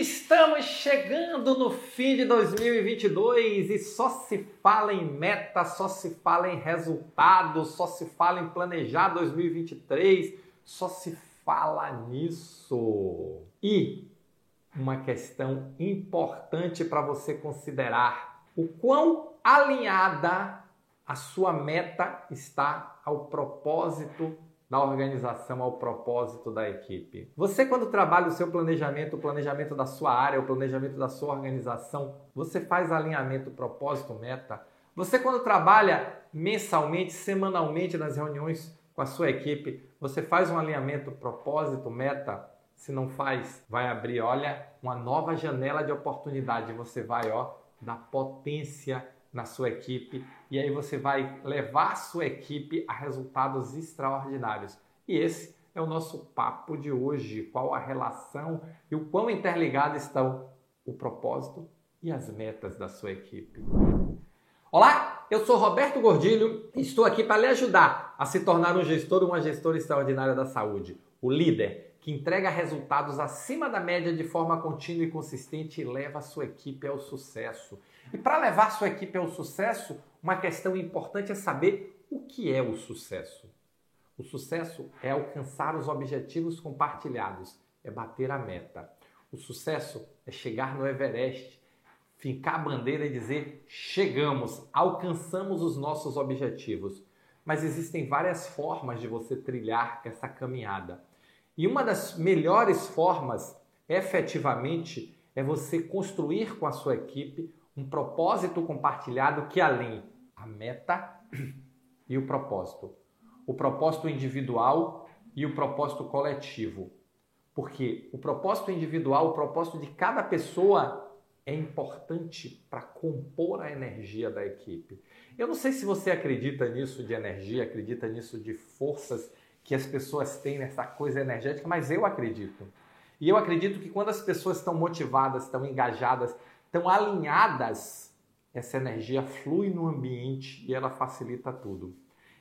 Estamos chegando no fim de 2022 e só se fala em meta, só se fala em resultados, só se fala em planejar 2023, só se fala nisso. E uma questão importante para você considerar: o quão alinhada a sua meta está ao propósito da organização ao propósito da equipe. Você, quando trabalha o seu planejamento, o planejamento da sua área, o planejamento da sua organização, você faz alinhamento propósito-meta. Você, quando trabalha mensalmente, semanalmente nas reuniões com a sua equipe, você faz um alinhamento propósito-meta. Se não faz, vai abrir, olha, uma nova janela de oportunidade. Você vai, ó, dar potência na sua equipe e aí você vai levar a sua equipe a resultados extraordinários. E esse é o nosso papo de hoje. Qual a relação e o quão interligados estão o propósito e as metas da sua equipe. Olá, eu sou Roberto Gordilho e estou aqui para lhe ajudar a se tornar um gestor ou uma gestora extraordinária da saúde, o líder que entrega resultados acima da média de forma contínua e consistente e leva a sua equipe ao sucesso. E para levar sua equipe ao sucesso, uma questão importante é saber o que é o sucesso. O sucesso é alcançar os objetivos compartilhados, é bater a meta. O sucesso é chegar no Everest, fincar a bandeira e dizer: chegamos, alcançamos os nossos objetivos. Mas existem várias formas de você trilhar essa caminhada. E uma das melhores formas, efetivamente, é você construir com a sua equipe um propósito compartilhado que além a meta e o propósito, o propósito individual e o propósito coletivo. Porque o propósito individual, o propósito de cada pessoa é importante para compor a energia da equipe. Eu não sei se você acredita nisso de energia, acredita nisso de forças que as pessoas têm nessa coisa energética, mas eu acredito. E eu acredito que quando as pessoas estão motivadas, estão engajadas, estão alinhadas, essa energia flui no ambiente e ela facilita tudo.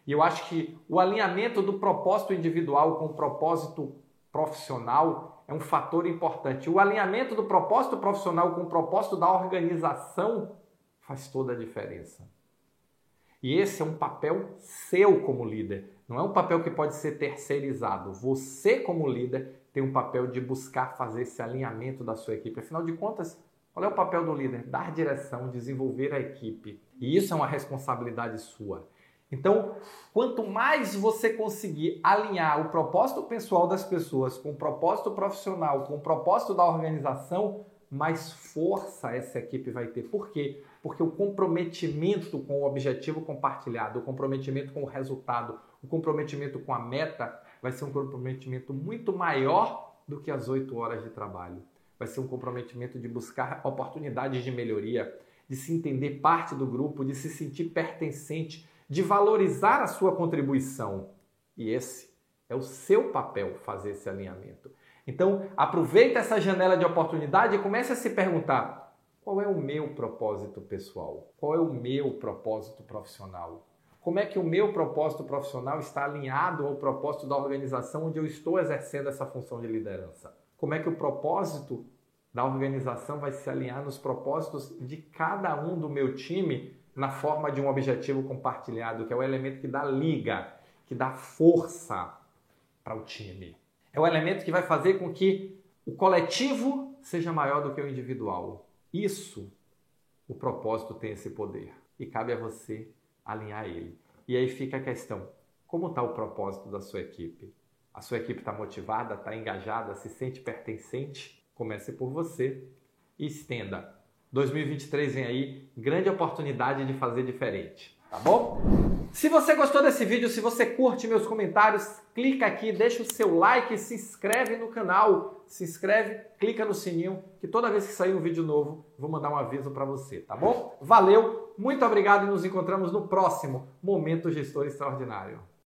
E eu acho que o alinhamento do propósito individual com o propósito profissional é um fator importante. O alinhamento do propósito profissional com o propósito da organização faz toda a diferença. E esse é um papel seu como líder. Não é um papel que pode ser terceirizado. Você, como líder, tem um papel de buscar fazer esse alinhamento da sua equipe. Afinal de contas, qual é o papel do líder? Dar direção, desenvolver a equipe. E isso é uma responsabilidade sua. Então, quanto mais você conseguir alinhar o propósito pessoal das pessoas com o propósito profissional, com o propósito da organização, mais força essa equipe vai ter. Por quê? Porque o comprometimento com o objetivo compartilhado, o comprometimento com o resultado, o comprometimento com a meta vai ser um comprometimento muito maior do que as oito horas de trabalho vai ser um comprometimento de buscar oportunidades de melhoria, de se entender parte do grupo, de se sentir pertencente, de valorizar a sua contribuição. E esse é o seu papel fazer esse alinhamento. Então, aproveita essa janela de oportunidade e comece a se perguntar: qual é o meu propósito pessoal? Qual é o meu propósito profissional? Como é que o meu propósito profissional está alinhado ao propósito da organização onde eu estou exercendo essa função de liderança? como é que o propósito da organização vai se alinhar nos propósitos de cada um do meu time na forma de um objetivo compartilhado, que é o elemento que dá liga, que dá força para o time. É o elemento que vai fazer com que o coletivo seja maior do que o individual. Isso, o propósito tem esse poder e cabe a você alinhar ele. E aí fica a questão: como está o propósito da sua equipe? a sua equipe está motivada, está engajada, se sente pertencente, comece por você e estenda. 2023 vem aí, grande oportunidade de fazer diferente, tá bom? Se você gostou desse vídeo, se você curte meus comentários, clica aqui, deixa o seu like, se inscreve no canal, se inscreve, clica no sininho, que toda vez que sair um vídeo novo, vou mandar um aviso para você, tá bom? Valeu, muito obrigado e nos encontramos no próximo Momento Gestor Extraordinário.